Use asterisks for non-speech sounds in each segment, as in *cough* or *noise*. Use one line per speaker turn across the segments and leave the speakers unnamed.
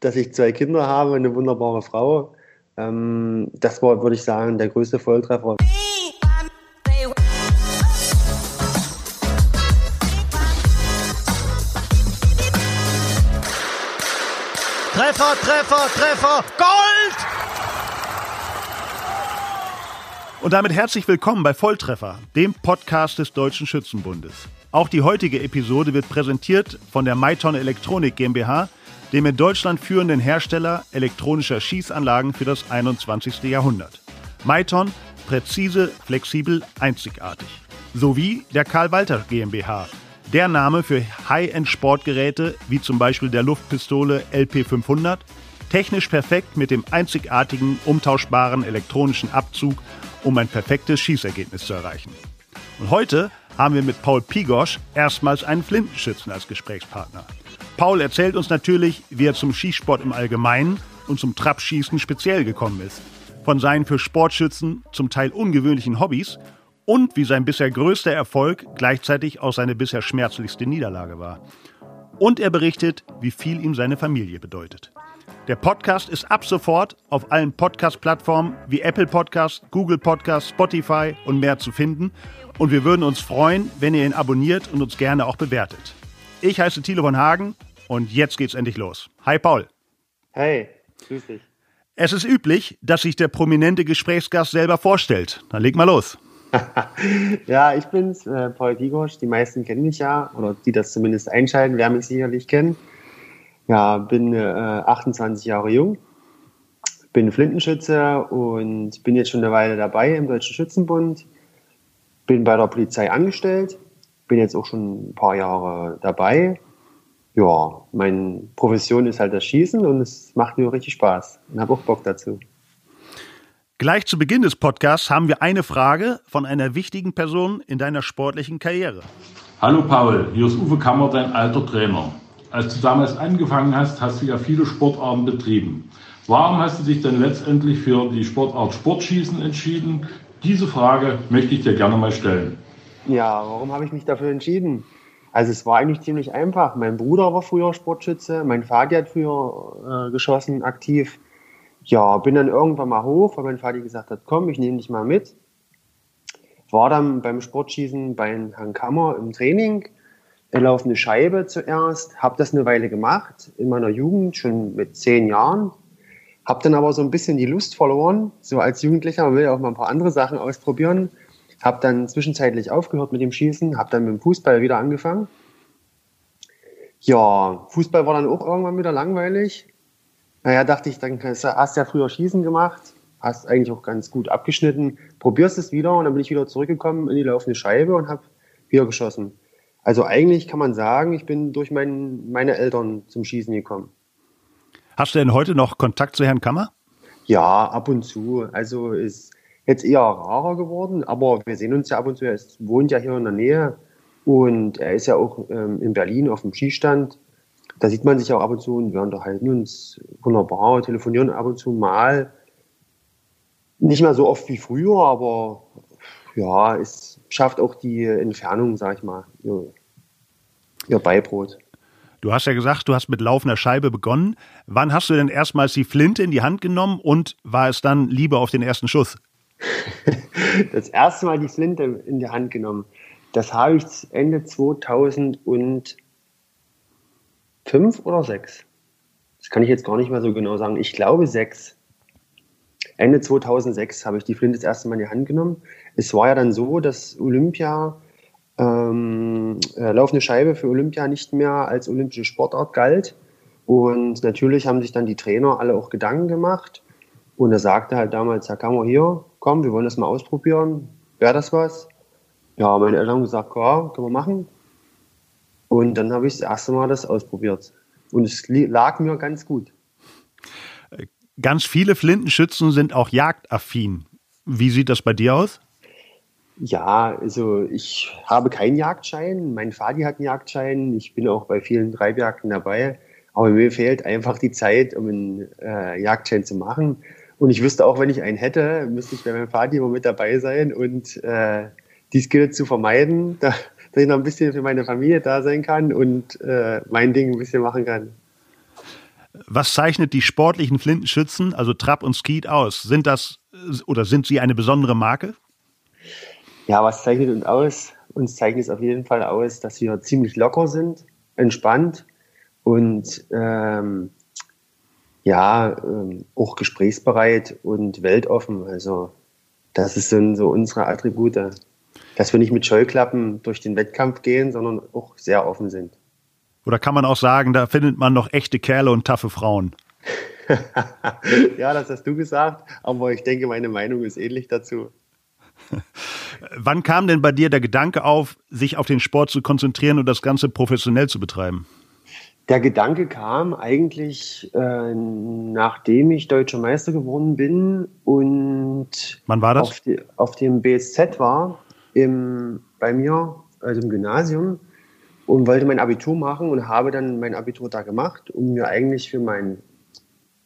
dass ich zwei Kinder habe, eine wunderbare Frau. Ähm, das war, würde ich sagen, der größte Volltreffer.
Treffer, Treffer, Treffer, Gold! Und damit herzlich willkommen bei Volltreffer, dem Podcast des Deutschen Schützenbundes. Auch die heutige Episode wird präsentiert von der Maiton Elektronik GmbH, dem in Deutschland führenden Hersteller elektronischer Schießanlagen für das 21. Jahrhundert. Maiton, präzise, flexibel, einzigartig. Sowie der Karl Walter GmbH, der Name für High-End-Sportgeräte wie zum Beispiel der Luftpistole LP500, technisch perfekt mit dem einzigartigen, umtauschbaren elektronischen Abzug, um ein perfektes Schießergebnis zu erreichen. Und heute haben wir mit Paul Pigosch erstmals einen Flintenschützen als Gesprächspartner. Paul erzählt uns natürlich, wie er zum Skisport im Allgemeinen und zum Trapschießen speziell gekommen ist. Von seinen für Sportschützen zum Teil ungewöhnlichen Hobbys und wie sein bisher größter Erfolg gleichzeitig auch seine bisher schmerzlichste Niederlage war. Und er berichtet, wie viel ihm seine Familie bedeutet. Der Podcast ist ab sofort auf allen Podcast-Plattformen wie Apple Podcast, Google Podcast, Spotify und mehr zu finden. Und wir würden uns freuen, wenn ihr ihn abonniert und uns gerne auch bewertet. Ich heiße Thilo von Hagen und jetzt geht's endlich los. Hi Paul.
Hey, grüß dich.
Es ist üblich, dass sich der prominente Gesprächsgast selber vorstellt. Dann leg mal los. *laughs*
ja, ich bin's, äh, Paul Digosch. Die meisten kennen mich ja, oder die das zumindest einschalten, werden mich sicherlich kennen. Ja, bin äh, 28 Jahre jung, bin Flintenschütze und bin jetzt schon eine Weile dabei im Deutschen Schützenbund. Bin bei der Polizei angestellt, bin jetzt auch schon ein paar Jahre dabei. Ja, meine Profession ist halt das Schießen und es macht mir richtig Spaß und habe auch Bock dazu.
Gleich zu Beginn des Podcasts haben wir eine Frage von einer wichtigen Person in deiner sportlichen Karriere.
Hallo Paul, hier ist Uwe Kammer, dein alter Trainer. Als du damals angefangen hast, hast du ja viele Sportarten betrieben. Warum hast du dich dann letztendlich für die Sportart Sportschießen entschieden? Diese Frage möchte ich dir gerne mal stellen.
Ja, warum habe ich mich dafür entschieden? Also es war eigentlich ziemlich einfach. Mein Bruder war früher Sportschütze, mein Vater hat früher äh, geschossen, aktiv ja, bin dann irgendwann mal hoch, weil mein Vater gesagt hat, komm, ich nehme dich mal mit. War dann beim Sportschießen bei Herrn Kammer im Training, laufende Scheibe zuerst, habe das eine Weile gemacht, in meiner Jugend, schon mit zehn Jahren. Habe dann aber so ein bisschen die Lust verloren, so als Jugendlicher, man will ja auch mal ein paar andere Sachen ausprobieren. Habe dann zwischenzeitlich aufgehört mit dem Schießen, habe dann mit dem Fußball wieder angefangen. Ja, Fußball war dann auch irgendwann wieder langweilig. Naja, dachte ich, dann hast du ja früher Schießen gemacht, hast eigentlich auch ganz gut abgeschnitten, probierst es wieder und dann bin ich wieder zurückgekommen in die laufende Scheibe und habe wieder geschossen. Also eigentlich kann man sagen, ich bin durch mein, meine Eltern zum Schießen gekommen.
Hast du denn heute noch Kontakt zu Herrn Kammer?
Ja, ab und zu. Also ist jetzt eher rarer geworden, aber wir sehen uns ja ab und zu. Er wohnt ja hier in der Nähe und er ist ja auch ähm, in Berlin auf dem Skistand da sieht man sich auch ab und zu und wir unterhalten uns wunderbar, telefonieren ab und zu mal. Nicht mehr so oft wie früher, aber ja, es schafft auch die Entfernung, sag ich mal, ihr, ihr Beibrot.
Du hast ja gesagt, du hast mit laufender Scheibe begonnen. Wann hast du denn erstmals die Flinte in die Hand genommen und war es dann Liebe auf den ersten Schuss? *laughs*
das erste Mal die Flinte in die Hand genommen. Das habe ich Ende 2000 und fünf oder sechs. Das kann ich jetzt gar nicht mehr so genau sagen. Ich glaube sechs. Ende 2006 habe ich die Flinte das erste Mal in die Hand genommen. Es war ja dann so, dass Olympia, ähm, äh, laufende Scheibe für Olympia nicht mehr als olympische Sportart galt. Und natürlich haben sich dann die Trainer alle auch Gedanken gemacht. Und er sagte halt damals, Herr Kammer, hier, komm, wir wollen das mal ausprobieren. Wäre das was? Ja, meine Eltern haben gesagt, ja, können wir machen. Und dann habe ich das erste Mal das ausprobiert. Und es lag mir ganz gut.
Ganz viele Flintenschützen sind auch jagdaffin. Wie sieht das bei dir aus?
Ja, also ich habe keinen Jagdschein. Mein Vati hat einen Jagdschein. Ich bin auch bei vielen Treibjagden dabei. Aber mir fehlt einfach die Zeit, um einen äh, Jagdschein zu machen. Und ich wüsste auch, wenn ich einen hätte, müsste ich bei meinem Vati immer mit dabei sein und äh, dies gilt zu vermeiden. Da, *laughs* dass ich noch ein bisschen für meine Familie da sein kann und äh, mein Ding ein bisschen machen kann.
Was zeichnet die sportlichen Flintenschützen, also Trap und Skeet, aus? Sind das oder sind sie eine besondere Marke?
Ja, was zeichnet uns aus? Uns zeichnet es auf jeden Fall aus, dass wir ziemlich locker sind, entspannt und ähm, ja, ähm, auch gesprächsbereit und weltoffen. Also das sind so unsere Attribute, dass wir nicht mit Scheuklappen durch den Wettkampf gehen, sondern auch sehr offen sind.
Oder kann man auch sagen, da findet man noch echte Kerle und taffe Frauen? *laughs*
ja, das hast du gesagt, aber ich denke, meine Meinung ist ähnlich dazu. *laughs*
Wann kam denn bei dir der Gedanke auf, sich auf den Sport zu konzentrieren und das Ganze professionell zu betreiben?
Der Gedanke kam eigentlich, äh, nachdem ich deutscher Meister geworden bin und? Auf, die, auf dem BSZ war, im, bei mir, also im Gymnasium, und wollte mein Abitur machen und habe dann mein Abitur da gemacht, um mir eigentlich für mein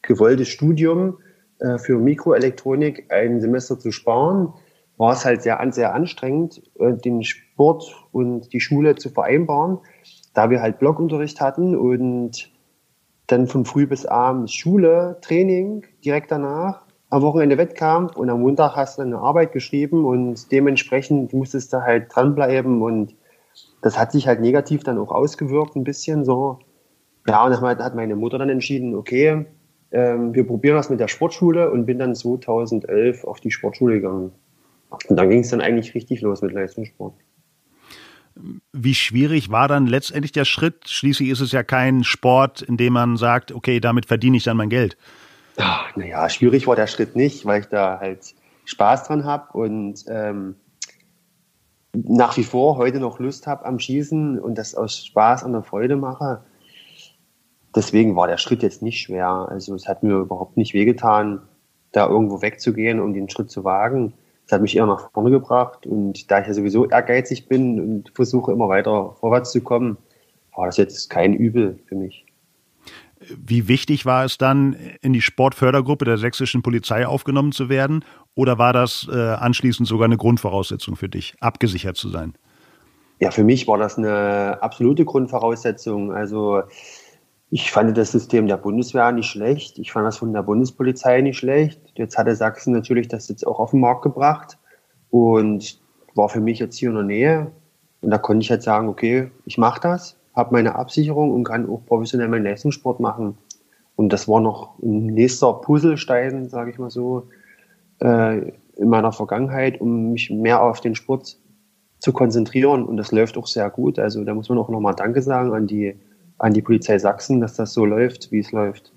gewolltes Studium äh, für Mikroelektronik ein Semester zu sparen. War es halt sehr, sehr anstrengend, äh, den Sport und die Schule zu vereinbaren da wir halt Blockunterricht hatten und dann von früh bis abends Schule, Training, direkt danach, am Wochenende Wettkampf und am Montag hast du eine Arbeit geschrieben und dementsprechend musstest du halt dranbleiben und das hat sich halt negativ dann auch ausgewirkt ein bisschen so. Ja, und dann hat meine Mutter dann entschieden, okay, ähm, wir probieren das mit der Sportschule und bin dann 2011 auf die Sportschule gegangen. Und dann ging es dann eigentlich richtig los mit Leistungssport.
Wie schwierig war dann letztendlich der Schritt? Schließlich ist es ja kein Sport, in dem man sagt, okay, damit verdiene ich dann mein Geld.
naja, schwierig war der Schritt nicht, weil ich da halt Spaß dran habe und ähm, nach wie vor heute noch Lust habe am Schießen und das aus Spaß an der Freude mache. Deswegen war der Schritt jetzt nicht schwer. Also es hat mir überhaupt nicht wehgetan, da irgendwo wegzugehen, um den Schritt zu wagen das hat mich eher nach vorne gebracht. Und da ich ja sowieso ehrgeizig bin und versuche immer weiter vorwärts zu kommen, war das jetzt kein Übel für mich.
Wie wichtig war es dann, in die Sportfördergruppe der sächsischen Polizei aufgenommen zu werden? Oder war das äh, anschließend sogar eine Grundvoraussetzung für dich, abgesichert zu sein?
Ja, für mich war das eine absolute Grundvoraussetzung. Also ich fand das System der Bundeswehr nicht schlecht. Ich fand das von der Bundespolizei nicht schlecht. Jetzt hatte Sachsen natürlich das jetzt auch auf den Markt gebracht und war für mich jetzt hier in der Nähe. Und da konnte ich jetzt sagen, okay, ich mache das, habe meine Absicherung und kann auch professionell meinen Leistungssport machen. Und das war noch ein nächster Puzzlestein, sage ich mal so, äh, in meiner Vergangenheit, um mich mehr auf den Sport zu konzentrieren. Und das läuft auch sehr gut. Also da muss man auch nochmal Danke sagen an die an die Polizei Sachsen, dass das so läuft, wie es läuft.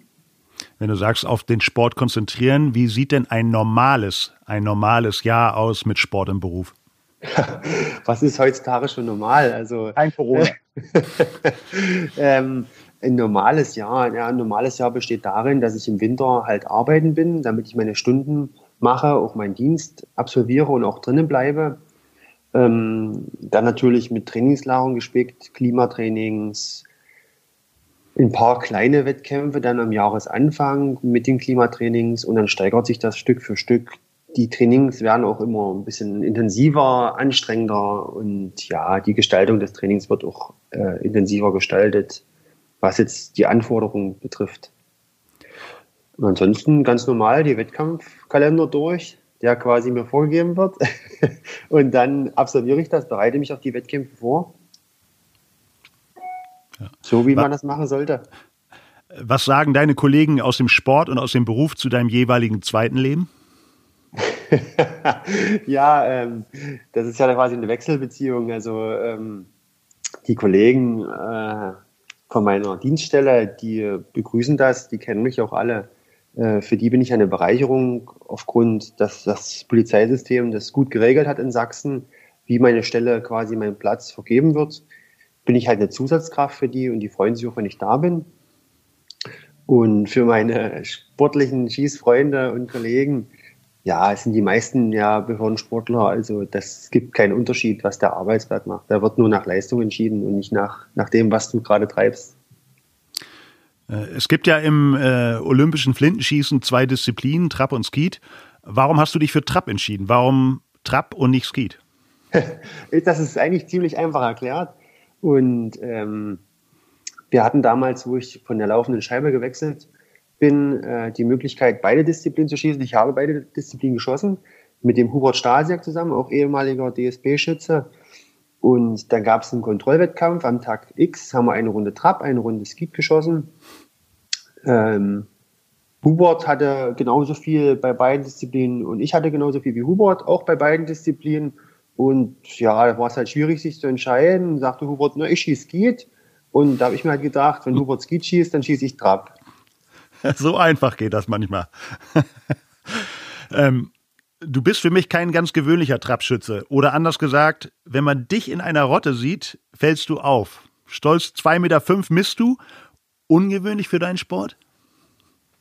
Wenn du sagst, auf den Sport konzentrieren, wie sieht denn ein normales, ein normales Jahr aus mit Sport im Beruf? *laughs*
Was ist heutzutage schon normal? Also
ein Corona. *laughs*
ähm, ein normales Jahr, ja, ein normales Jahr besteht darin, dass ich im Winter halt arbeiten bin, damit ich meine Stunden mache, auch meinen Dienst absolviere und auch drinnen bleibe. Ähm, dann natürlich mit Trainingslagerung gespickt, Klimatrainings, ein paar kleine Wettkämpfe dann am Jahresanfang mit den Klimatrainings und dann steigert sich das Stück für Stück. Die Trainings werden auch immer ein bisschen intensiver, anstrengender und ja, die Gestaltung des Trainings wird auch äh, intensiver gestaltet, was jetzt die Anforderungen betrifft. Und ansonsten ganz normal die Wettkampfkalender durch, der quasi mir vorgegeben wird. *laughs* und dann absolviere ich das, bereite mich auf die Wettkämpfe vor. So wie man das machen sollte.
Was sagen deine Kollegen aus dem Sport und aus dem Beruf zu deinem jeweiligen zweiten Leben? *laughs*
ja, ähm, das ist ja quasi eine Wechselbeziehung. Also ähm, die Kollegen äh, von meiner Dienststelle, die begrüßen das, die kennen mich auch alle. Äh, für die bin ich eine Bereicherung aufgrund, dass das Polizeisystem das gut geregelt hat in Sachsen, wie meine Stelle quasi mein Platz vergeben wird bin ich halt eine Zusatzkraft für die und die freuen sich auch, wenn ich da bin. Und für meine sportlichen Schießfreunde und Kollegen, ja, es sind die meisten ja Behördensportler, also das gibt keinen Unterschied, was der Arbeitsblatt macht. Da wird nur nach Leistung entschieden und nicht nach, nach dem, was du gerade treibst.
Äh, es gibt ja im äh, olympischen Flintenschießen zwei Disziplinen, Trap und Skeet. Warum hast du dich für Trap entschieden? Warum Trap und nicht Skeet? *laughs*
das ist eigentlich ziemlich einfach erklärt. Und ähm, wir hatten damals, wo ich von der laufenden Scheibe gewechselt bin, äh, die Möglichkeit, beide Disziplinen zu schießen. Ich habe beide Disziplinen geschossen, mit dem Hubert Stasiak zusammen, auch ehemaliger DSB-Schütze. Und dann gab es einen Kontrollwettkampf am Tag X, haben wir eine Runde Trab, eine Runde Skeet geschossen. Ähm, Hubert hatte genauso viel bei beiden Disziplinen und ich hatte genauso viel wie Hubert, auch bei beiden Disziplinen. Und ja, da war es halt schwierig, sich zu entscheiden. Sagte Hubert, na, ich schieße Skeet. Und da habe ich mir halt gedacht, wenn Hubert Skeet schießt, dann schieße ich Trab. *laughs*
So einfach geht das manchmal. *laughs* ähm, du bist für mich kein ganz gewöhnlicher Trabschütze. Oder anders gesagt, wenn man dich in einer Rotte sieht, fällst du auf. Stolz 2,5 Meter fünf misst du. Ungewöhnlich für deinen Sport?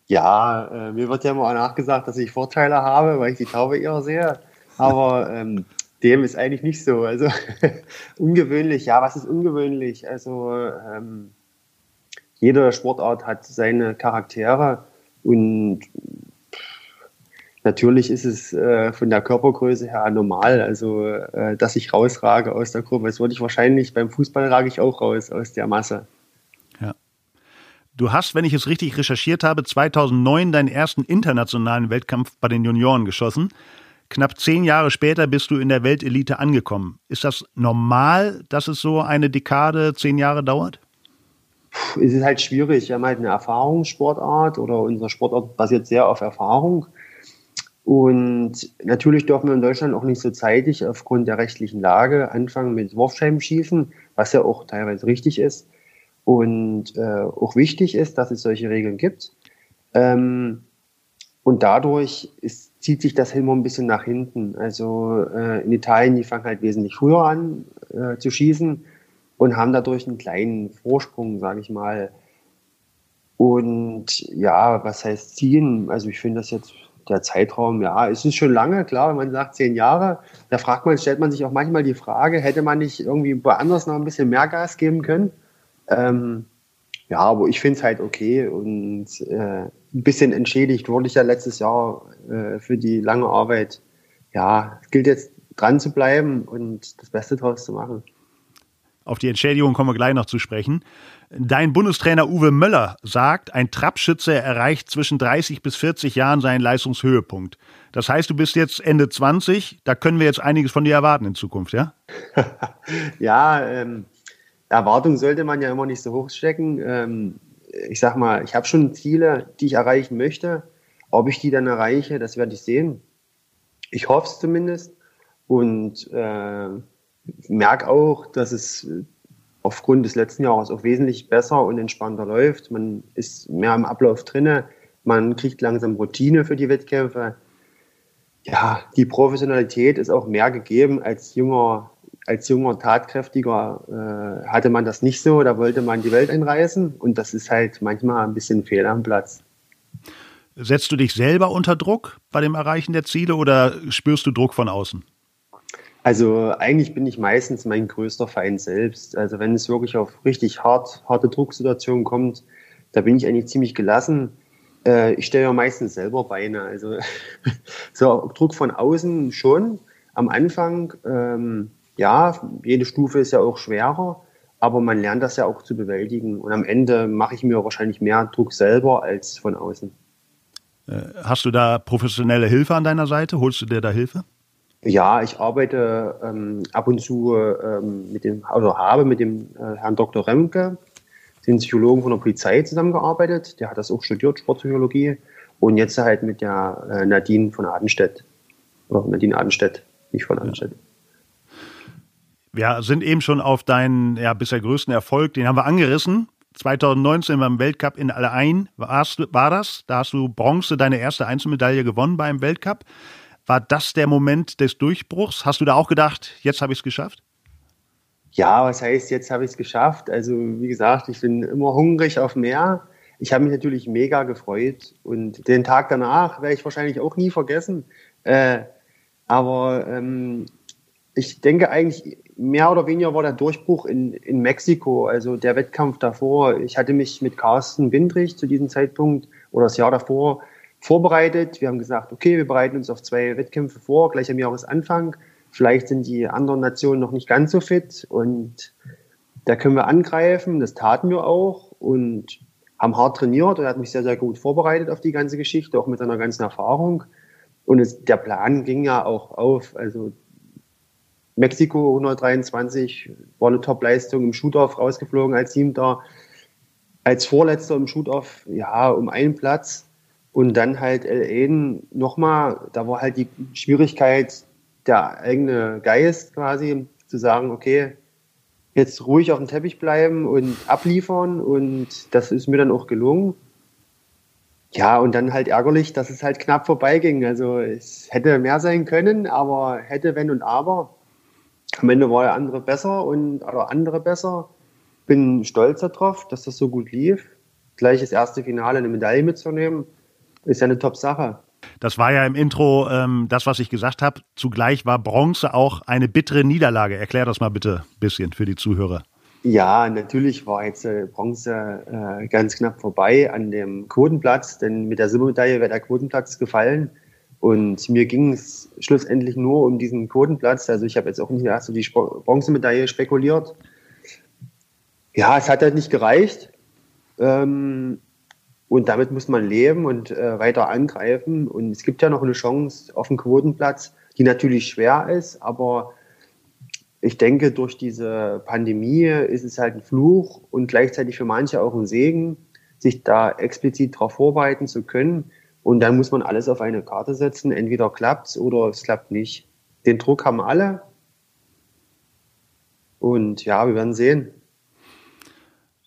Ja, äh, mir wird ja immer nachgesagt, dass ich Vorteile habe, weil ich die Taube eher sehe. Aber ähm, dem ist eigentlich nicht so. Also *laughs* ungewöhnlich, ja, was ist ungewöhnlich? Also ähm, jede Sportart hat seine Charaktere und natürlich ist es äh, von der Körpergröße her normal, also äh, dass ich rausrage aus der Gruppe. Das würde ich wahrscheinlich beim Fußball rage ich auch raus aus der Masse.
Ja. Du hast, wenn ich es richtig recherchiert habe, 2009 deinen ersten internationalen Wettkampf bei den Junioren geschossen. Knapp zehn Jahre später bist du in der Weltelite angekommen. Ist das normal, dass es so eine Dekade, zehn Jahre dauert?
es ist halt schwierig. Wir haben halt eine Erfahrungssportart oder unsere Sportart basiert sehr auf Erfahrung. Und natürlich dürfen wir in Deutschland auch nicht so zeitig aufgrund der rechtlichen Lage anfangen mit Wurfscheibenschießen, was ja auch teilweise richtig ist und äh, auch wichtig ist, dass es solche Regeln gibt. Ähm, und dadurch ist, zieht sich das immer ein bisschen nach hinten. Also äh, in Italien, die fangen halt wesentlich früher an äh, zu schießen und haben dadurch einen kleinen Vorsprung, sage ich mal. Und ja, was heißt ziehen? Also ich finde das jetzt der Zeitraum, ja, es ist schon lange, klar, wenn man sagt zehn Jahre, da fragt man, stellt man sich auch manchmal die Frage, hätte man nicht irgendwie woanders noch ein bisschen mehr Gas geben können? Ähm, ja, aber ich finde es halt okay und äh, ein bisschen entschädigt wurde ich ja letztes Jahr äh, für die lange Arbeit. Ja, es gilt jetzt dran zu bleiben und das Beste draus zu machen.
Auf die Entschädigung kommen wir gleich noch zu sprechen. Dein Bundestrainer Uwe Möller sagt, ein Trappschütze erreicht zwischen 30 bis 40 Jahren seinen Leistungshöhepunkt. Das heißt, du bist jetzt Ende 20, da können wir jetzt einiges von dir erwarten in Zukunft, ja? *laughs*
ja, ähm, Erwartungen sollte man ja immer nicht so hoch stecken. Ähm, ich sag mal, ich habe schon Ziele, die ich erreichen möchte. Ob ich die dann erreiche, das werde ich sehen. Ich hoffe es zumindest. Und äh, merke auch, dass es aufgrund des letzten Jahres auch wesentlich besser und entspannter läuft. Man ist mehr im Ablauf drinne, man kriegt langsam Routine für die Wettkämpfe. Ja, die Professionalität ist auch mehr gegeben als junger, als junger tatkräftiger äh, hatte man das nicht so. Da wollte man die Welt einreißen und das ist halt manchmal ein bisschen fehl am Platz.
Setzt du dich selber unter Druck bei dem Erreichen der Ziele oder spürst du Druck von außen?
Also eigentlich bin ich meistens mein größter Feind selbst. Also wenn es wirklich auf richtig hart, harte Drucksituationen kommt, da bin ich eigentlich ziemlich gelassen. Äh, ich stelle ja meistens selber Beine. Also *laughs* so Druck von außen schon. Am Anfang, ähm, ja, jede Stufe ist ja auch schwerer, aber man lernt das ja auch zu bewältigen. Und am Ende mache ich mir wahrscheinlich mehr Druck selber als von außen.
Äh, hast du da professionelle Hilfe an deiner Seite? Holst du dir da Hilfe?
Ja, ich arbeite ähm, ab und zu ähm, mit dem, also habe mit dem äh, Herrn Dr. Remke, den Psychologen von der Polizei, zusammengearbeitet. Der hat das auch studiert, Sportpsychologie. Und jetzt halt mit der äh, Nadine von Adenstedt. Oder Nadine Adenstedt, nicht von Adenstedt.
Wir sind eben schon auf deinen ja, bisher größten Erfolg, den haben wir angerissen. 2019 beim Weltcup in Allein war das. Da hast du Bronze, deine erste Einzelmedaille gewonnen beim Weltcup. War das der Moment des Durchbruchs? Hast du da auch gedacht, jetzt habe ich es geschafft?
Ja, was heißt, jetzt habe ich es geschafft? Also, wie gesagt, ich bin immer hungrig auf mehr. Ich habe mich natürlich mega gefreut und den Tag danach werde ich wahrscheinlich auch nie vergessen. Äh, aber ähm, ich denke eigentlich, mehr oder weniger war der Durchbruch in, in Mexiko, also der Wettkampf davor. Ich hatte mich mit Carsten Windrich zu diesem Zeitpunkt oder das Jahr davor vorbereitet. Wir haben gesagt, okay, wir bereiten uns auf zwei Wettkämpfe vor, gleich am Jahresanfang. Vielleicht sind die anderen Nationen noch nicht ganz so fit und da können wir angreifen. Das taten wir auch und haben hart trainiert und er hat mich sehr, sehr gut vorbereitet auf die ganze Geschichte, auch mit seiner ganzen Erfahrung. Und es, der Plan ging ja auch auf. Also Mexiko 123 war eine Top-Leistung im Shootoff rausgeflogen als Siebter. Als Vorletzter im Shootoff, ja, um einen Platz. Und dann halt LA nochmal, da war halt die Schwierigkeit, der eigene Geist quasi, zu sagen, okay, jetzt ruhig auf dem Teppich bleiben und abliefern. Und das ist mir dann auch gelungen. Ja, und dann halt ärgerlich, dass es halt knapp vorbeiging. Also es hätte mehr sein können, aber hätte, wenn und aber. Am Ende war der andere besser und oder andere besser. Bin stolz darauf, dass das so gut lief. Gleich das erste Finale eine Medaille mitzunehmen, ist ja eine Top-Sache.
Das war ja im Intro ähm, das, was ich gesagt habe. Zugleich war Bronze auch eine bittere Niederlage. Erklär das mal bitte ein bisschen für die Zuhörer.
Ja, natürlich war jetzt äh, Bronze äh, ganz knapp vorbei an dem Quotenplatz, denn mit der Silbermedaille wäre der Quotenplatz gefallen. Und mir ging es schlussendlich nur um diesen Quotenplatz. Also ich habe jetzt auch nicht erst so die Bronzemedaille spekuliert. Ja, es hat halt nicht gereicht. Ähm, und damit muss man leben und äh, weiter angreifen. Und es gibt ja noch eine Chance auf den Quotenplatz, die natürlich schwer ist, aber ich denke, durch diese Pandemie ist es halt ein Fluch und gleichzeitig für manche auch ein Segen, sich da explizit darauf vorbereiten zu können. Und dann muss man alles auf eine Karte setzen. Entweder klappt's oder es klappt nicht. Den Druck haben alle. Und ja, wir werden sehen.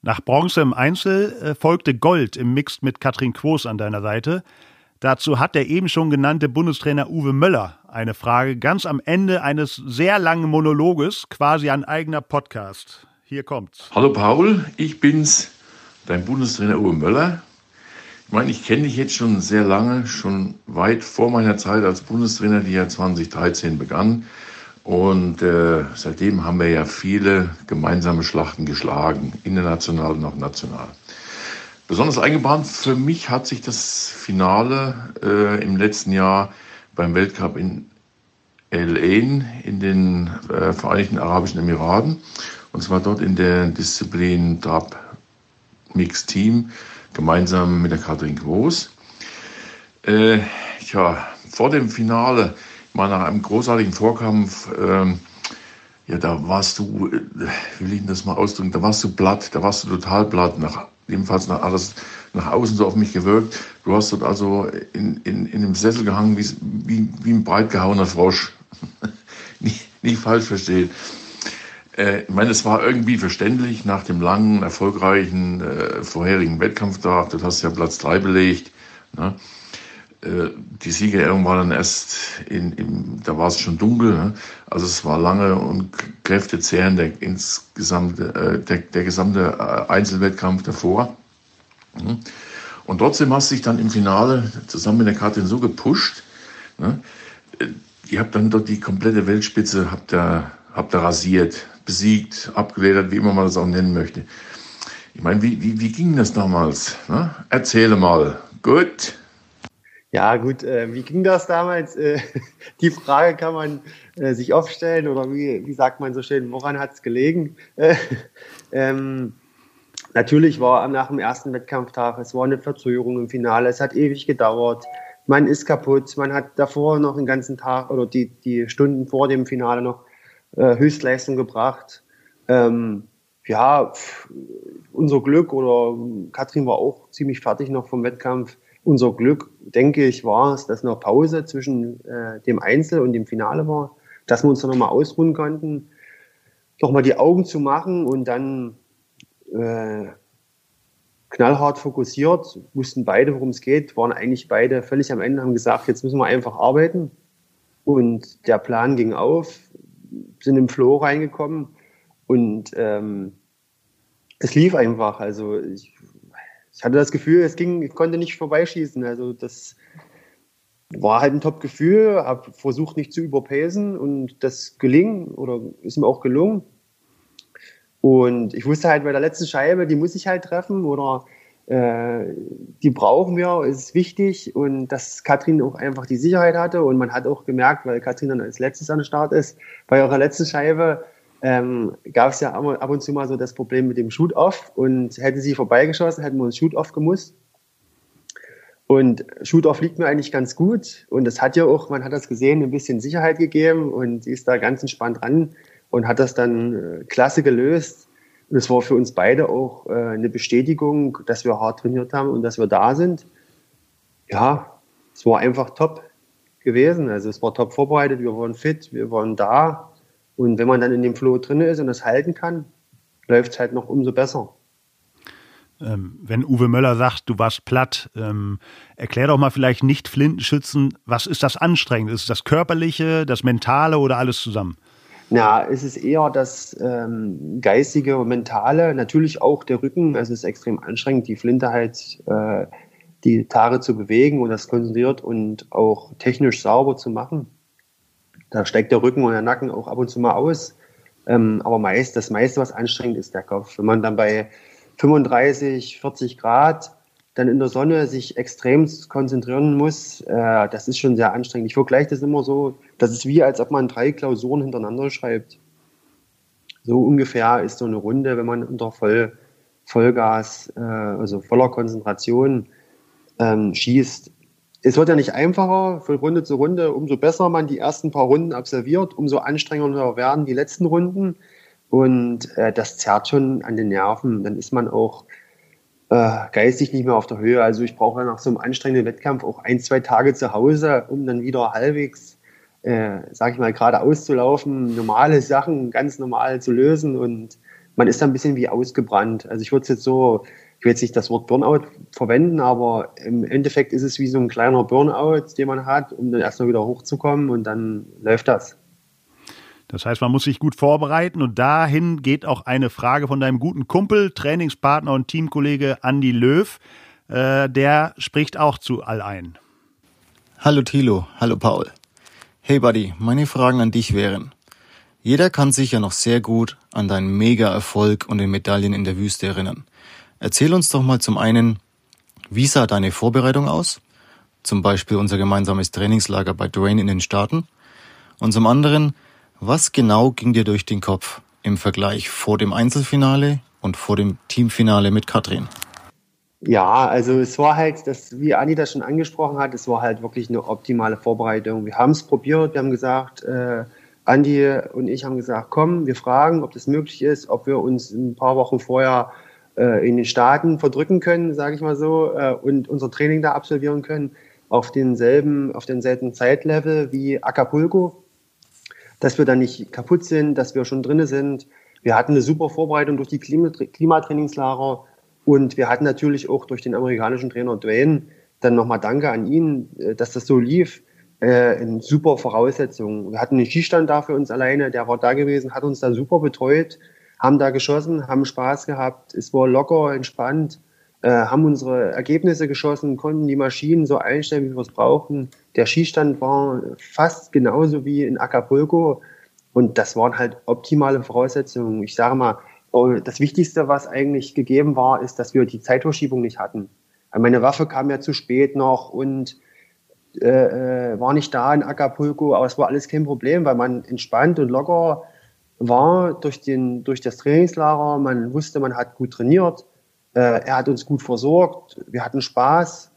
Nach Bronze im Einzel äh, folgte Gold im Mixed mit Katrin Quos an deiner Seite. Dazu hat der eben schon genannte Bundestrainer Uwe Möller eine Frage ganz am Ende eines sehr langen Monologes, quasi ein eigener Podcast. Hier kommt's.
Hallo Paul, ich bin's, dein Bundestrainer Uwe Möller. Ich meine, ich kenne dich jetzt schon sehr lange, schon weit vor meiner Zeit als Bundestrainer, die ja 2013 begann. Und äh, seitdem haben wir ja viele gemeinsame Schlachten geschlagen, international und auch national. Besonders eingebahnt für mich hat sich das Finale äh, im letzten Jahr beim Weltcup in Ain in den äh, Vereinigten Arabischen Emiraten. Und zwar dort in der Disziplin Trap Mixed Team gemeinsam mit der Katrin Groß. Äh, ja, vor dem Finale mal nach einem großartigen Vorkampf, ähm, ja, da warst du, äh, will ich das mal ausdrücken, da warst du platt, da warst du total platt, nach, jedenfalls nach alles nach außen so auf mich gewirkt. Du hast dort also in, in, in dem Sessel gehangen wie, wie, wie ein breit gehauener Frosch. *laughs* nicht, nicht falsch verstehen. Äh, ich meine, es war irgendwie verständlich nach dem langen, erfolgreichen äh, vorherigen Wettkampftag. Du hast ja Platz drei belegt. Ne? Äh, die Siegerehrung war dann erst in, in da war es schon dunkel, ne? also es war lange und kräftezehrend der insgesamte, äh, der, der gesamte äh, Einzelwettkampf davor. Mhm. Und trotzdem hast du dich dann im Finale zusammen mit der Katrin so gepusht. Ne? Äh, ihr habt dann dort die komplette Weltspitze habt ihr, habt ihr rasiert, besiegt, abgeledert, wie immer man das auch nennen möchte. Ich meine, wie, wie, wie ging das damals? Ne? Erzähle mal. Gut.
Ja, gut, äh, wie ging das damals? Äh, *laughs* die Frage kann man äh, sich oft stellen oder wie, wie sagt man so schön, woran hat es gelegen? *laughs* Äh, ähm, natürlich war nach dem ersten Wettkampftag, es war eine Verzögerung im Finale, es hat ewig gedauert, man ist kaputt, man hat davor noch den ganzen Tag oder die, die Stunden vor dem Finale noch äh, Höchstleistung gebracht. Ähm, ja, unser Glück oder Katrin war auch ziemlich fertig noch vom Wettkampf unser Glück, denke ich, war es, dass noch Pause zwischen äh, dem Einzel und dem Finale war, dass wir uns dann nochmal ausruhen konnten, nochmal die Augen zu machen und dann äh, knallhart fokussiert, wussten beide, worum es geht, waren eigentlich beide völlig am Ende, haben gesagt, jetzt müssen wir einfach arbeiten. Und der Plan ging auf, sind im Flow reingekommen und ähm, es lief einfach. Also ich ich hatte das Gefühl, es ging, ich konnte nicht vorbeischießen. Also das war halt ein Top-Gefühl, habe versucht nicht zu überpacen und das gelingen oder ist mir auch gelungen. Und ich wusste halt bei der letzten Scheibe, die muss ich halt treffen oder die brauchen wir, ist wichtig und dass Katrin auch einfach die Sicherheit hatte und man hat auch gemerkt, weil Katrin dann als letztes an den Start ist, bei ihrer letzten Scheibe ähm, gab es ja ab und zu mal so das Problem mit dem Shoot-Off und hätte sie vorbeigeschossen, hätten wir uns Shoot-Off gemusst. Und Shoot-Off liegt mir eigentlich ganz gut und das hat ja auch, man hat das gesehen, ein bisschen Sicherheit gegeben und sie ist da ganz entspannt ran und hat das dann äh, klasse gelöst. Und es war für uns beide auch äh, eine Bestätigung, dass wir hart trainiert haben und dass wir da sind. Ja, es war einfach top gewesen. Also es war top vorbereitet, wir waren fit, wir waren da. Und wenn man dann in dem Flow drin ist und das halten kann, läuft es halt noch umso besser.
Ähm, wenn Uwe Möller sagt, du warst platt, ähm, erklär doch mal vielleicht nicht Flintenschützen, was ist das anstrengend? Ist das Körperliche, das Mentale oder alles zusammen?
Na, es ist eher das ähm, geistige und mentale, natürlich auch der Rücken. Also es ist extrem anstrengend, die Flinte halt, äh, die Tare zu bewegen und das konzentriert und auch technisch sauber zu machen. Da steckt der Rücken und der Nacken auch ab und zu mal aus. Ähm, aber meist, das meiste, was anstrengend ist, der Kopf. Wenn man dann bei 35, 40 Grad dann in der Sonne sich extrem konzentrieren muss, äh, das ist schon sehr anstrengend. Ich vergleiche das immer so, das ist wie, als ob man drei Klausuren hintereinander schreibt. So ungefähr ist so eine Runde, wenn man unter Voll, Vollgas, äh, also voller Konzentration ähm, schießt. Es wird ja nicht einfacher von Runde zu Runde. Umso besser man die ersten paar Runden absolviert, umso anstrengender werden die letzten Runden. Und äh, das zerrt schon an den Nerven. Dann ist man auch äh, geistig nicht mehr auf der Höhe. Also ich brauche nach so einem anstrengenden Wettkampf auch ein, zwei Tage zu Hause, um dann wieder halbwegs, äh, sag ich mal, geradeaus zu laufen, normale Sachen ganz normal zu lösen und man ist dann ein bisschen wie ausgebrannt. Also ich würde es jetzt so, ich will jetzt nicht das Wort Burnout verwenden, aber im Endeffekt ist es wie so ein kleiner Burnout, den man hat, um dann erstmal wieder hochzukommen und dann läuft das.
Das heißt, man muss sich gut vorbereiten und dahin geht auch eine Frage von deinem guten Kumpel, Trainingspartner und Teamkollege Andy Löw. Äh, der spricht auch zu all ein.
Hallo Thilo, hallo Paul. Hey Buddy, meine Fragen an dich wären. Jeder kann sich ja noch sehr gut an deinen Mega-Erfolg und den Medaillen in der Wüste erinnern. Erzähl uns doch mal zum einen, wie sah deine Vorbereitung aus? Zum Beispiel unser gemeinsames Trainingslager bei Dwayne in den Staaten. Und zum anderen, was genau ging dir durch den Kopf im Vergleich vor dem Einzelfinale und vor dem Teamfinale mit Katrin?
Ja, also es war halt, das, wie Anni das schon angesprochen hat, es war halt wirklich eine optimale Vorbereitung. Wir haben es probiert, wir haben gesagt, äh, Andi und ich haben gesagt, komm, wir fragen, ob das möglich ist, ob wir uns ein paar Wochen vorher äh, in den Staaten verdrücken können, sage ich mal so, äh, und unser Training da absolvieren können auf denselben, auf denselben Zeitlevel wie Acapulco dass wir dann nicht kaputt sind, dass wir schon drinne sind. Wir hatten eine super Vorbereitung durch die Klimatrainingslager und wir hatten natürlich auch durch den amerikanischen Trainer Dwayne dann nochmal Danke an ihn, äh, dass das so lief. Äh, in super Voraussetzungen. Wir hatten einen Skistand da für uns alleine, der war da gewesen, hat uns da super betreut, haben da geschossen, haben Spaß gehabt, es war locker, entspannt äh, haben unsere Ergebnisse geschossen, konnten die Maschinen so einstellen, wie wir es brauchen. Der Skistand war fast genauso wie in Acapulco und das waren halt optimale Voraussetzungen. Ich sage mal, oh, das Wichtigste, was eigentlich gegeben war, ist, dass wir die Zeitverschiebung nicht hatten. Meine Waffe kam ja zu spät noch und äh, äh, war nicht da in Acapulco, aber es war alles kein Problem, weil man entspannt und locker war durch, den, durch das Trainingslager. Man wusste, man hat gut trainiert. Äh, er hat uns gut versorgt, wir hatten Spaß.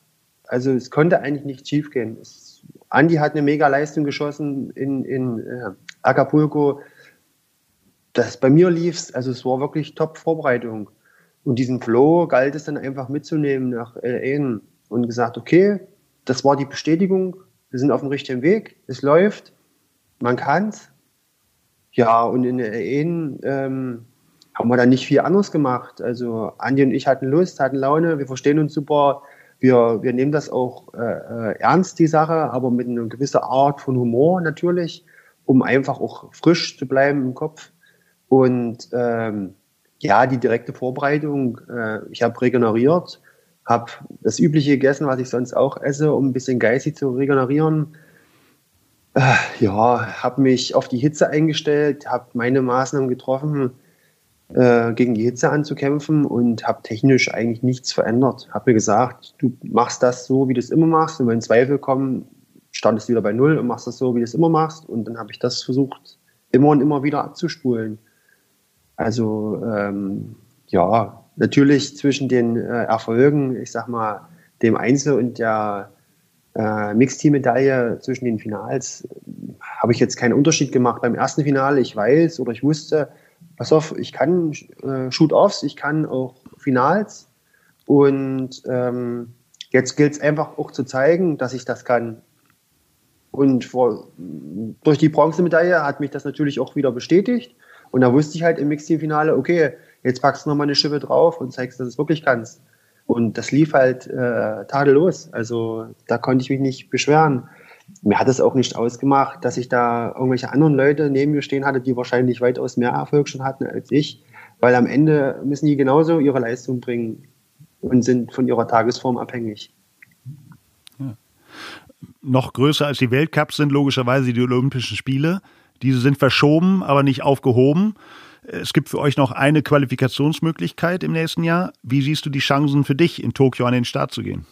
Also es konnte eigentlich nicht schiefgehen. Es, Andi hat eine mega Leistung geschossen in, in äh, Acapulco. Das bei mir lief also es war wirklich Top-Vorbereitung. Und diesen Flow galt es dann einfach mitzunehmen nach LA und gesagt, okay, das war die Bestätigung, wir sind auf dem richtigen Weg, es läuft, man kann's. Ja, und in LA ähm, haben wir dann nicht viel anderes gemacht. Also Andi und ich hatten Lust, hatten Laune, wir verstehen uns super. Wir, wir nehmen das auch äh, äh, ernst, die Sache, aber mit einer gewissen Art von Humor natürlich, um einfach auch frisch zu bleiben im Kopf. Und ähm, ja, die direkte Vorbereitung, äh, ich habe regeneriert, habe das Übliche gegessen, was ich sonst auch esse, um ein bisschen geistig zu regenerieren. Äh, ja, habe mich auf die Hitze eingestellt, habe meine Maßnahmen getroffen, äh, gegen die Hitze anzukämpfen und habe technisch eigentlich nichts verändert. Habe mir gesagt, du machst das so, wie du es immer machst und wenn Zweifel kommen, standest du wieder bei Null und machst das so, wie du es immer machst und dann habe ich das versucht, immer und immer wieder abzuspulen. Also ähm, ja, natürlich zwischen den äh, Erfolgen, ich sag mal, dem Einzel und der äh, Mixteam-Medaille zwischen den Finals äh, habe ich jetzt keinen Unterschied gemacht. Beim ersten Finale, ich weiß oder ich wusste, pass auf, ich kann äh, Shoot-Offs, ich kann auch Finals und ähm, jetzt gilt es einfach auch zu zeigen, dass ich das kann. Und vor, durch die Bronzemedaille hat mich das natürlich auch wieder bestätigt. Und da wusste ich halt im Mixteam-Finale, okay, jetzt packst du nochmal eine Schippe drauf und zeigst, dass du es wirklich kannst. Und das lief halt äh, tadellos. Also da konnte ich mich nicht beschweren. Mir hat es auch nicht ausgemacht, dass ich da irgendwelche anderen Leute neben mir stehen hatte, die wahrscheinlich weitaus mehr Erfolg schon hatten als ich. Weil am Ende müssen die genauso ihre Leistung bringen und sind von ihrer Tagesform abhängig.
Ja. Noch größer als die Weltcups sind logischerweise die Olympischen Spiele. Diese sind verschoben, aber nicht aufgehoben. Es gibt für euch noch eine Qualifikationsmöglichkeit im nächsten Jahr. Wie siehst du die Chancen für dich, in Tokio an den Start zu gehen?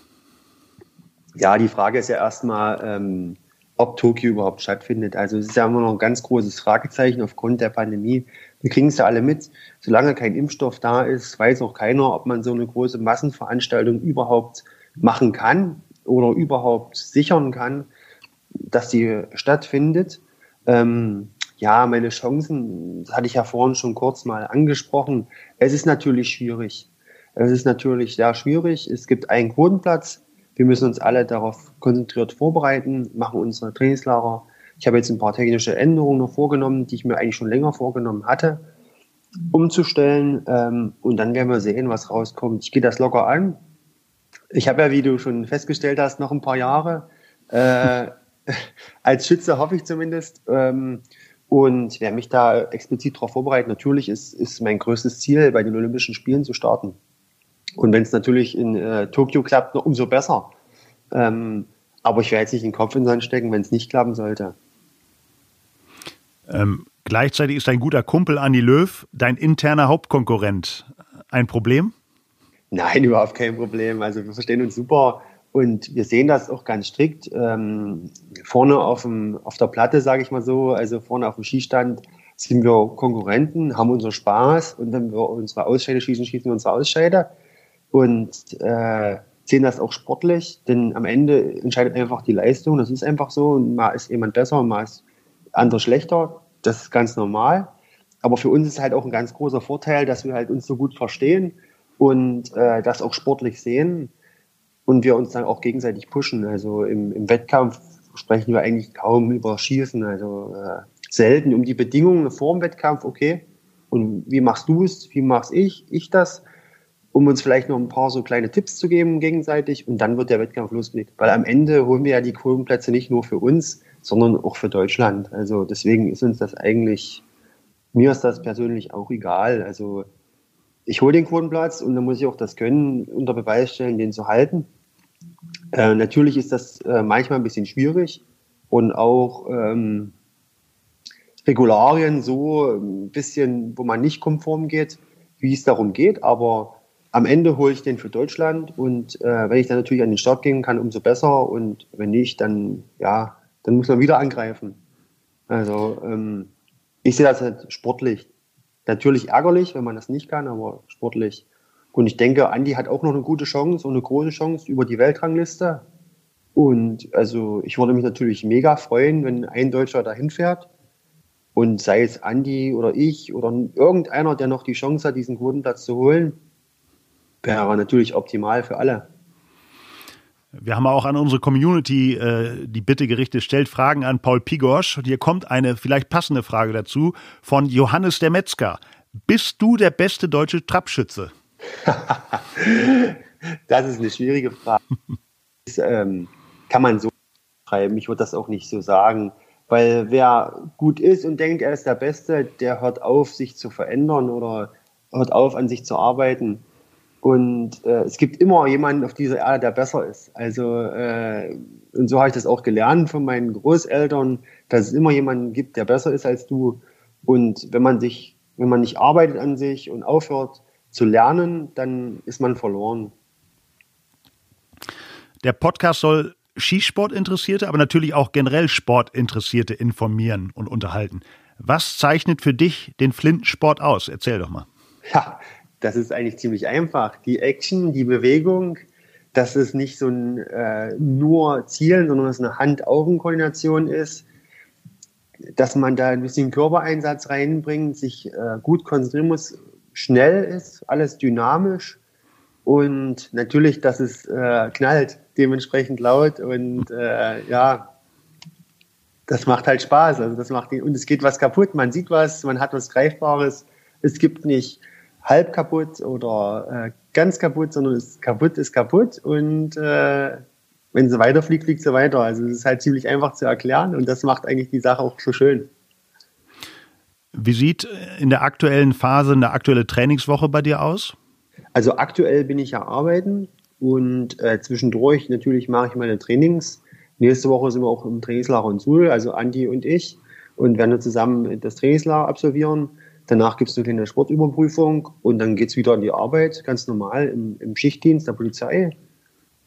Ja, die Frage ist ja erstmal, ähm, ob Tokio überhaupt stattfindet. Also es ist ja immer noch ein ganz großes Fragezeichen aufgrund der Pandemie. Wir kriegen es ja alle mit. Solange kein Impfstoff da ist, weiß auch keiner, ob man so eine große Massenveranstaltung überhaupt machen kann oder überhaupt sichern kann, dass sie stattfindet. Ähm, ja, meine Chancen, das hatte ich ja vorhin schon kurz mal angesprochen. Es ist natürlich schwierig. Es ist natürlich sehr schwierig. Es gibt einen Quotenplatz. Wir müssen uns alle darauf konzentriert vorbereiten, machen unsere Trainingslager. Ich habe jetzt ein paar technische Änderungen noch vorgenommen, die ich mir eigentlich schon länger vorgenommen hatte, umzustellen. Ähm, und dann werden wir sehen, was rauskommt. Ich gehe das locker an. Ich habe ja, wie du schon festgestellt hast, noch ein paar Jahre. Äh, *laughs* als Schütze hoffe ich zumindest. Ähm, und wer mich da explizit darauf vorbereitet, natürlich ist, ist mein größtes Ziel, bei den Olympischen Spielen zu starten. Und wenn es natürlich in äh, Tokio klappt, noch umso besser. Ähm, aber ich werde jetzt nicht den Kopf in den Sand stecken, wenn es nicht klappen sollte.
Ähm, gleichzeitig ist dein guter Kumpel Andi Löw dein interner Hauptkonkurrent. Ein Problem?
Nein, *laughs* überhaupt kein Problem. Also wir verstehen uns super. Und wir sehen das auch ganz strikt. Ähm, vorne auf, dem, auf der Platte, sage ich mal so, also vorne auf dem Skistand, sind wir Konkurrenten, haben unseren Spaß und wenn wir unsere Ausscheide schießen, schießen wir unsere Ausscheide und äh, sehen das auch sportlich, denn am Ende entscheidet einfach die Leistung. Das ist einfach so. Mal ist jemand besser, mal ist andere schlechter. Das ist ganz normal. Aber für uns ist halt auch ein ganz großer Vorteil, dass wir halt uns so gut verstehen und äh, das auch sportlich sehen und wir uns dann auch gegenseitig pushen. Also im, im Wettkampf sprechen wir eigentlich kaum über Schießen, also äh, selten um die Bedingungen vor dem Wettkampf, okay. Und wie machst du es? Wie mach's ich? Ich das? Um uns vielleicht noch ein paar so kleine Tipps zu geben gegenseitig und dann wird der Wettkampf losgelegt. Weil am Ende holen wir ja die Quotenplätze nicht nur für uns, sondern auch für Deutschland. Also deswegen ist uns das eigentlich, mir ist das persönlich auch egal. Also ich hole den Quotenplatz und dann muss ich auch das Können unter Beweis stellen, den zu halten. Äh, natürlich ist das äh, manchmal ein bisschen schwierig und auch ähm, Regularien so ein bisschen, wo man nicht konform geht, wie es darum geht. Aber am Ende hole ich den für Deutschland und äh, wenn ich dann natürlich an den Start gehen kann, umso besser. Und wenn nicht, dann ja, dann muss man wieder angreifen. Also ähm, ich sehe das halt sportlich. Natürlich ärgerlich, wenn man das nicht kann, aber sportlich und ich denke, Andi hat auch noch eine gute Chance und eine große Chance über die Weltrangliste. Und also ich würde mich natürlich mega freuen, wenn ein Deutscher dahin fährt. Und sei es Andi oder ich oder irgendeiner, der noch die Chance hat, diesen Quotenplatz zu holen, wäre natürlich optimal für alle.
Wir haben auch an unsere Community äh, die Bitte gerichtet, stellt Fragen an Paul Pigosch. Und hier kommt eine vielleicht passende Frage dazu von Johannes der Metzger. Bist du der beste deutsche Trappschütze? *laughs*
das ist eine schwierige Frage. *laughs* Das ähm, kann man so schreiben. Ich würde das auch nicht so sagen. Weil wer gut ist und denkt, er ist der Beste, der hört auf, sich zu verändern oder hört auf, an sich zu arbeiten. Und äh, es gibt immer jemanden auf dieser Erde, der besser ist. Also, äh, und so habe ich das auch gelernt von meinen Großeltern, dass es immer jemanden gibt, der besser ist als du. Und wenn man sich, wenn man nicht arbeitet an sich und aufhört, zu lernen, dann ist man verloren.
Der Podcast soll Skisportinteressierte, aber natürlich auch generell Sportinteressierte informieren und unterhalten. Was zeichnet für dich den Flintensport aus? Erzähl doch mal.
Ja, das ist eigentlich ziemlich einfach. Die Action, die Bewegung, dass es nicht so ein äh, nur Zielen, sondern dass es eine Hand-Augen-Koordination ist, dass man da ein bisschen Körpereinsatz reinbringt, sich äh, gut konzentrieren muss, schnell ist, alles dynamisch und natürlich, dass es äh, knallt, dementsprechend laut und äh, ja, das macht halt Spaß. Also das macht und es geht was kaputt, man sieht was, man hat was Greifbares. Es gibt nicht halb kaputt oder äh, ganz kaputt, sondern es kaputt ist kaputt und äh, wenn sie weiterfliegt, fliegt sie weiter. Also es ist halt ziemlich einfach zu erklären und das macht eigentlich die Sache auch so schön.
Wie sieht in der aktuellen Phase eine aktuelle Trainingswoche bei dir aus?
Also aktuell bin ich ja arbeiten und äh, zwischendurch natürlich mache ich meine Trainings. Nächste Woche sind wir auch im Trainingslager in Suhl, also Andi und ich, und werden zusammen das Trainingslager absolvieren. Danach gibt es eine kleine Sportüberprüfung und dann geht es wieder an die Arbeit, ganz normal im, im Schichtdienst der Polizei.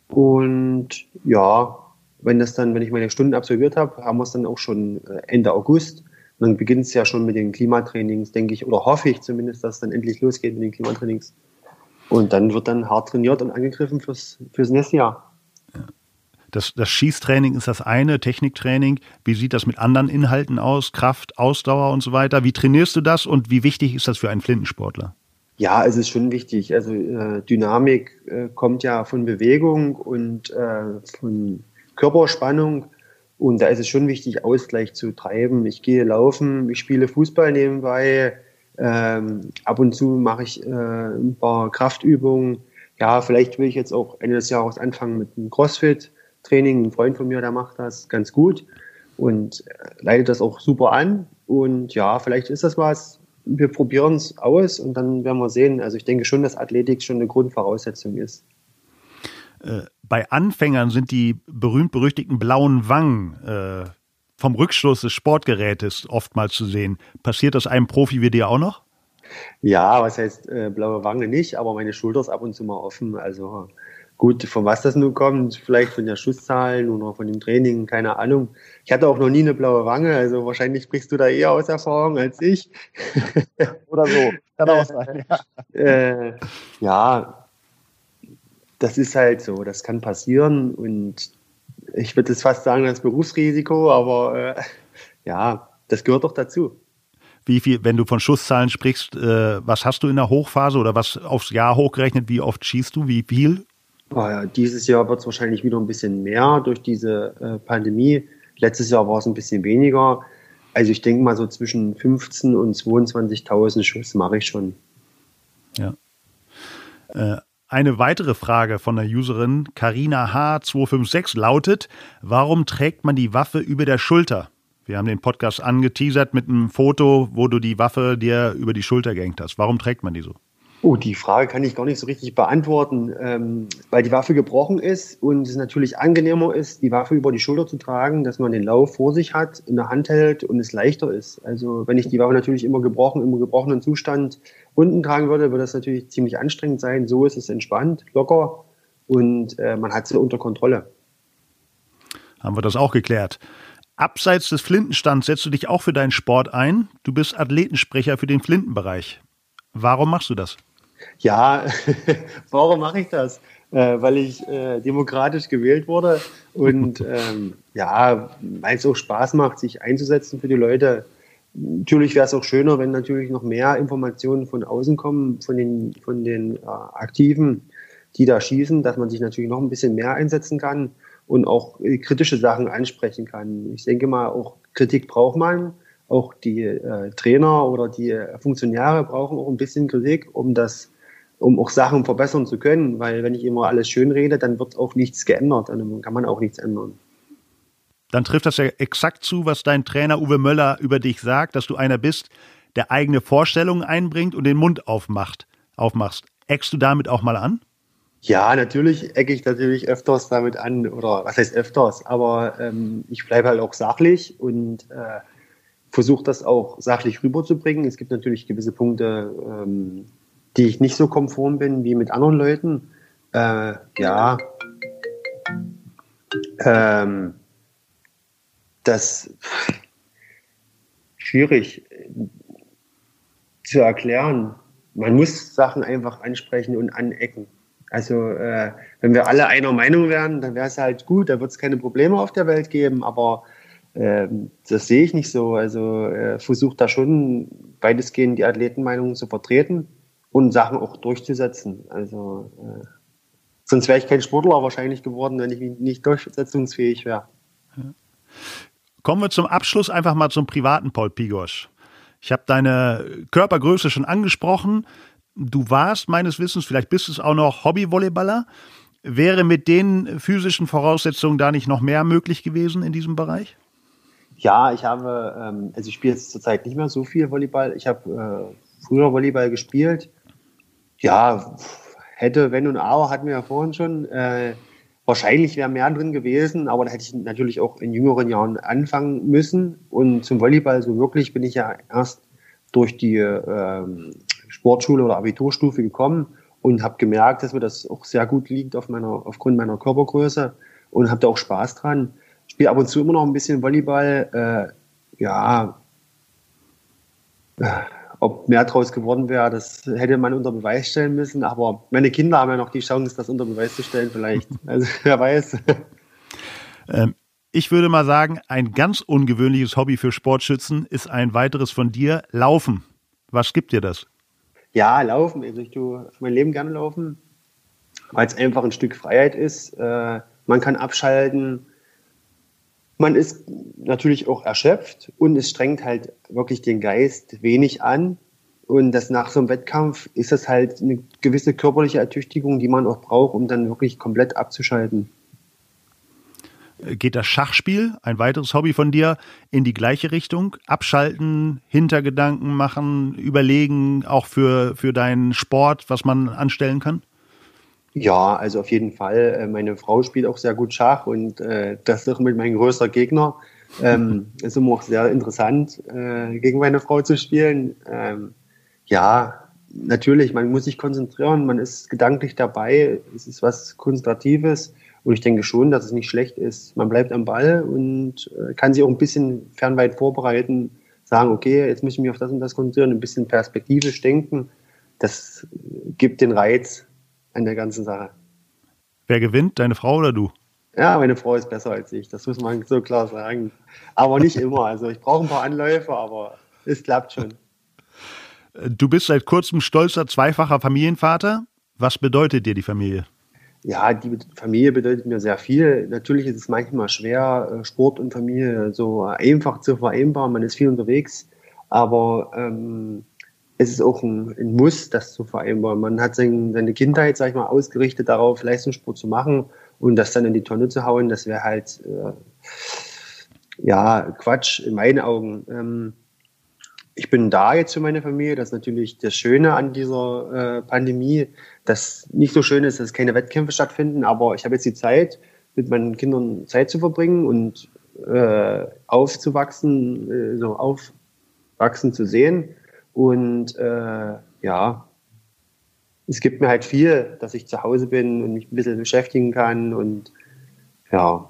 Und ja, wenn das dann, wenn ich meine Stunden absolviert habe, haben wir es dann auch schon äh, Ende August. Und dann beginnt es ja schon mit den Klimatrainings, denke ich, oder hoffe ich zumindest, dass es dann endlich losgeht mit den Klimatrainings. Und dann wird dann hart trainiert und angegriffen fürs, fürs nächste Jahr.
Das, das Schießtraining ist das eine, Techniktraining. Wie sieht das mit anderen Inhalten aus? Kraft, Ausdauer und so weiter. Wie trainierst du das und wie wichtig ist das für einen Flintensportler?
Ja, es ist schon wichtig. Also äh, Dynamik äh, kommt ja von Bewegung und äh, von Körperspannung. Und da ist es schon wichtig, Ausgleich zu treiben. Ich gehe laufen, ich spiele Fußball nebenbei. Ähm, ab und zu mache ich äh, ein paar Kraftübungen. Ja, vielleicht will ich jetzt auch Ende des Jahres anfangen mit einem CrossFit. Training. Ein Freund von mir, der macht das ganz gut und leitet das auch super an. Und ja, vielleicht ist das was. Wir probieren es aus und dann werden wir sehen. Also ich denke schon, dass Athletik schon eine Grundvoraussetzung ist.
Äh, bei Anfängern sind die berühmt-berüchtigten blauen Wangen äh, vom Rückschluss des Sportgerätes oftmals zu sehen. Passiert das einem Profi wie dir auch noch?
Ja, was heißt äh, blaue Wange nicht, aber meine Schulter ist ab und zu mal offen. Also Gut, von was das nun kommt, vielleicht von der Schusszahlen oder von dem Training, keine Ahnung. Ich hatte auch noch nie eine blaue Wange, also wahrscheinlich sprichst du da eher aus Erfahrung als ich. *laughs*
oder so, kann auch sein.
Ja. Äh, ja, das ist halt so, das kann passieren und ich würde jetzt fast sagen, das Berufsrisiko, aber äh, ja, das gehört doch dazu.
Wie viel, wenn du von Schusszahlen sprichst, äh, was hast du in der Hochphase oder was aufs Jahr hochgerechnet, wie oft schießt du, wie viel?
Ja, dieses Jahr wird es wahrscheinlich wieder ein bisschen mehr durch diese äh, Pandemie. Letztes Jahr war es ein bisschen weniger. Also ich denke mal so zwischen 15 und 22.000 Schuss mache ich schon.
Ja. Äh, eine weitere Frage von der Userin Karina H256 lautet: Warum trägt man die Waffe über der Schulter? Wir haben den Podcast angeteasert mit einem Foto, wo du die Waffe dir über die Schulter gehängt hast. Warum trägt man die so?
Oh, die Frage kann ich gar nicht so richtig beantworten, ähm, weil die Waffe gebrochen ist und es natürlich angenehmer ist, die Waffe über die Schulter zu tragen, dass man den Lauf vor sich hat, in der Hand hält und es leichter ist. Also wenn ich die Waffe natürlich immer gebrochen, im gebrochenen Zustand unten tragen würde, würde das natürlich ziemlich anstrengend sein. So ist es entspannt, locker und äh, man hat sie unter Kontrolle.
Haben wir das auch geklärt. Abseits des Flintenstands setzt du dich auch für deinen Sport ein. Du bist Athletensprecher für den Flintenbereich. Warum machst du das?
Ja, *laughs* warum mache ich das? Äh, weil ich äh, demokratisch gewählt wurde und *laughs* ähm, ja, weil es auch Spaß macht, sich einzusetzen für die Leute. Natürlich wäre es auch schöner, wenn natürlich noch mehr Informationen von außen kommen, von den, von den äh, Aktiven, die da schießen, dass man sich natürlich noch ein bisschen mehr einsetzen kann und auch kritische Sachen ansprechen kann. Ich denke mal, auch Kritik braucht man auch die äh, Trainer oder die Funktionäre brauchen auch ein bisschen Kritik, um das um auch Sachen verbessern zu können, weil wenn ich immer alles schön rede, dann wird auch nichts geändert, dann kann man auch nichts ändern.
Dann trifft das ja exakt zu, was dein Trainer Uwe Möller über dich sagt, dass du einer bist, der eigene Vorstellungen einbringt und den Mund aufmacht, aufmachst. Eckst du damit auch mal an?
Ja, natürlich ecke ich natürlich öfters damit an, oder was heißt öfters, aber ähm, ich bleibe halt auch sachlich und äh, versuche das auch sachlich rüberzubringen. Es gibt natürlich gewisse Punkte, ähm, die ich nicht so konform bin wie mit anderen Leuten. Äh, ja, ähm, das, schwierig zu erklären. Man muss Sachen einfach ansprechen und anecken. Also äh, wenn wir alle einer Meinung wären, dann wäre es halt gut, da wird es keine Probleme auf der Welt geben, aber äh, das sehe ich nicht so. Also äh, versucht da schon weitestgehend die Athletenmeinung zu vertreten und Sachen auch durchzusetzen. Also äh, sonst wäre ich kein Sportler wahrscheinlich geworden, wenn ich nicht durchsetzungsfähig wäre.
Kommen wir zum Abschluss einfach mal zum privaten Paul Pigosch. Ich habe deine Körpergröße schon angesprochen. Du warst meines Wissens, vielleicht bist du es auch noch Hobby-Volleyballer. Wäre mit den physischen Voraussetzungen da nicht noch mehr möglich gewesen in diesem Bereich?
Ja, ich habe, ähm, also ich spiele jetzt zurzeit nicht mehr so viel Volleyball. Ich habe äh, früher Volleyball gespielt. Ja, hätte, wenn und aber, hatten wir ja vorhin schon. Äh, wahrscheinlich wäre mehr drin gewesen, aber da hätte ich natürlich auch in jüngeren Jahren anfangen müssen. Und zum Volleyball so wirklich bin ich ja erst durch die ähm, Sportschule oder Abiturstufe gekommen und habe gemerkt, dass mir das auch sehr gut liegt auf meiner, aufgrund meiner Körpergröße und habe da auch Spaß dran. Spiele ab und zu immer noch ein bisschen Volleyball. Äh, ja, äh, ob mehr draus geworden wäre, das hätte man unter Beweis stellen müssen. Aber meine Kinder haben ja noch die Chance, das unter Beweis zu stellen, vielleicht. *laughs* Also wer weiß.
Ähm, ich würde mal sagen, ein ganz ungewöhnliches Hobby für Sportschützen ist ein weiteres von dir, Laufen. Was gibt dir das?
Ja, Laufen. Also ich tue mein Leben gerne laufen, weil es einfach ein Stück Freiheit ist. Äh, man kann abschalten. Man ist natürlich auch erschöpft und es strengt halt wirklich den Geist wenig an. Und das nach so einem Wettkampf ist das halt eine gewisse körperliche Ertüchtigung, die man auch braucht, um dann wirklich komplett abzuschalten.
Geht das Schachspiel, ein weiteres Hobby von dir, in die gleiche Richtung? Abschalten, Hintergedanken machen, überlegen, auch für, für deinen Sport, was man anstellen kann?
Ja, also auf jeden Fall. Äh, meine Frau spielt auch sehr gut Schach und äh, das ist mit mein größter Gegner. Ähm, ist immer auch sehr interessant, äh, gegen meine Frau zu spielen. Ähm, ja, natürlich, man muss sich konzentrieren, man ist gedanklich dabei, es ist was Konzentratives und ich denke schon, dass es nicht schlecht ist. Man bleibt am Ball und äh, kann sich auch ein bisschen fernweit vorbereiten, sagen, okay, jetzt muss ich mich auf das und das konzentrieren, ein bisschen perspektivisch denken. Das gibt den Reiz an der ganzen Sache.
Wer gewinnt, deine Frau oder du?
Ja, meine Frau ist besser als ich, das muss man so klar sagen. Aber nicht immer. Also ich brauche ein paar Anläufe, aber es klappt schon. *laughs*
Du bist seit kurzem stolzer zweifacher Familienvater. Was bedeutet dir die Familie?
Ja, die Familie bedeutet mir sehr viel. Natürlich ist es manchmal schwer, äh, Sport und Familie so einfach zu vereinbaren. Man ist viel unterwegs, aber ähm, es ist auch ein, ein, Muss, das zu vereinbaren. Man hat sein, seine Kindheit, sag ich mal, ausgerichtet darauf, Leistungssport zu machen und das dann in die Tonne zu hauen, das wäre halt äh, ja Quatsch in meinen Augen. Ähm, ich bin da jetzt für meine Familie. Das ist natürlich das Schöne an dieser äh, Pandemie, dass nicht so schön ist, dass keine Wettkämpfe stattfinden, aber ich habe jetzt die Zeit, mit meinen Kindern Zeit zu verbringen und äh, aufzuwachsen, äh, so aufwachsen zu sehen. Und äh, ja, es gibt mir halt viel, dass ich zu Hause bin und mich ein bisschen beschäftigen kann und ja.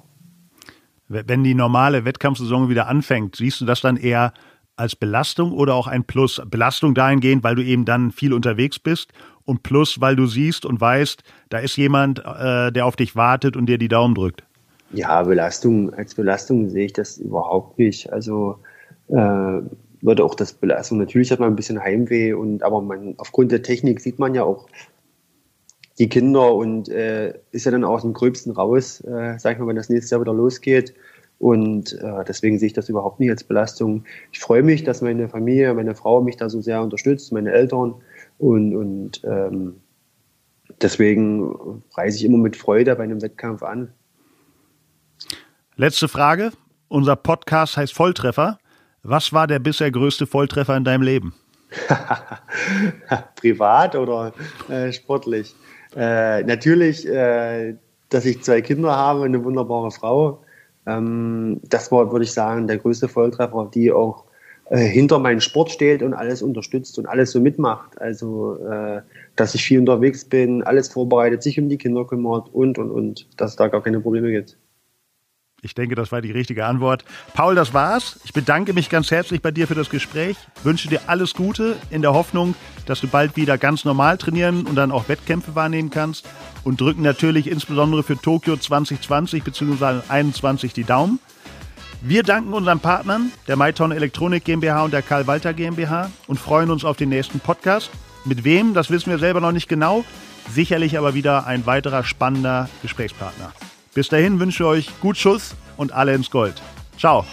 Wenn die normale Wettkampfsaison wieder anfängt, siehst du das dann eher als Belastung oder auch ein Plus? Belastung dahingehend, weil du eben dann viel unterwegs bist und Plus, weil du siehst und weißt, da ist jemand, äh, der auf dich wartet und dir die Daumen drückt.
Ja, Belastung, als Belastung sehe ich das überhaupt nicht. Also äh, würde auch das Belastung. Natürlich hat man ein bisschen Heimweh und aber man aufgrund der Technik sieht man ja auch die Kinder und äh, ist ja dann aus dem Gröbsten raus, äh, sag ich mal, wenn das nächste Jahr wieder losgeht. Und äh, deswegen sehe ich das überhaupt nicht als Belastung. Ich freue mich, dass meine Familie, meine Frau mich da so sehr unterstützt, meine Eltern. Und, und ähm, deswegen reise ich immer mit Freude bei einem Wettkampf an.
Letzte Frage. Unser Podcast heißt Volltreffer. Was war der bisher größte Volltreffer in deinem Leben? *laughs*
Privat oder äh, sportlich? Äh, natürlich, äh, dass ich zwei Kinder habe, eine wunderbare Frau. Ähm, das war, würde ich sagen, der größte Volltreffer, die auch äh, hinter meinen Sport steht und alles unterstützt und alles so mitmacht. Also, äh, dass ich viel unterwegs bin, alles vorbereitet, sich um die Kinder kümmert und, und, und, dass es da gar keine Probleme gibt.
Ich denke, das war die richtige Antwort. Paul, das war's. Ich bedanke mich ganz herzlich bei dir für das Gespräch. Wünsche dir alles Gute in der Hoffnung, dass du bald wieder ganz normal trainieren und dann auch Wettkämpfe wahrnehmen kannst. Und drücken natürlich insbesondere für Tokio 2020 bzw. 2021 die Daumen. Wir danken unseren Partnern, der Maiton Elektronik GmbH und der Karl Walter GmbH und freuen uns auf den nächsten Podcast. Mit wem, das wissen wir selber noch nicht genau. Sicherlich aber wieder ein weiterer spannender Gesprächspartner. Bis dahin wünsche ich euch gut Schuss und alle ins Gold. Ciao.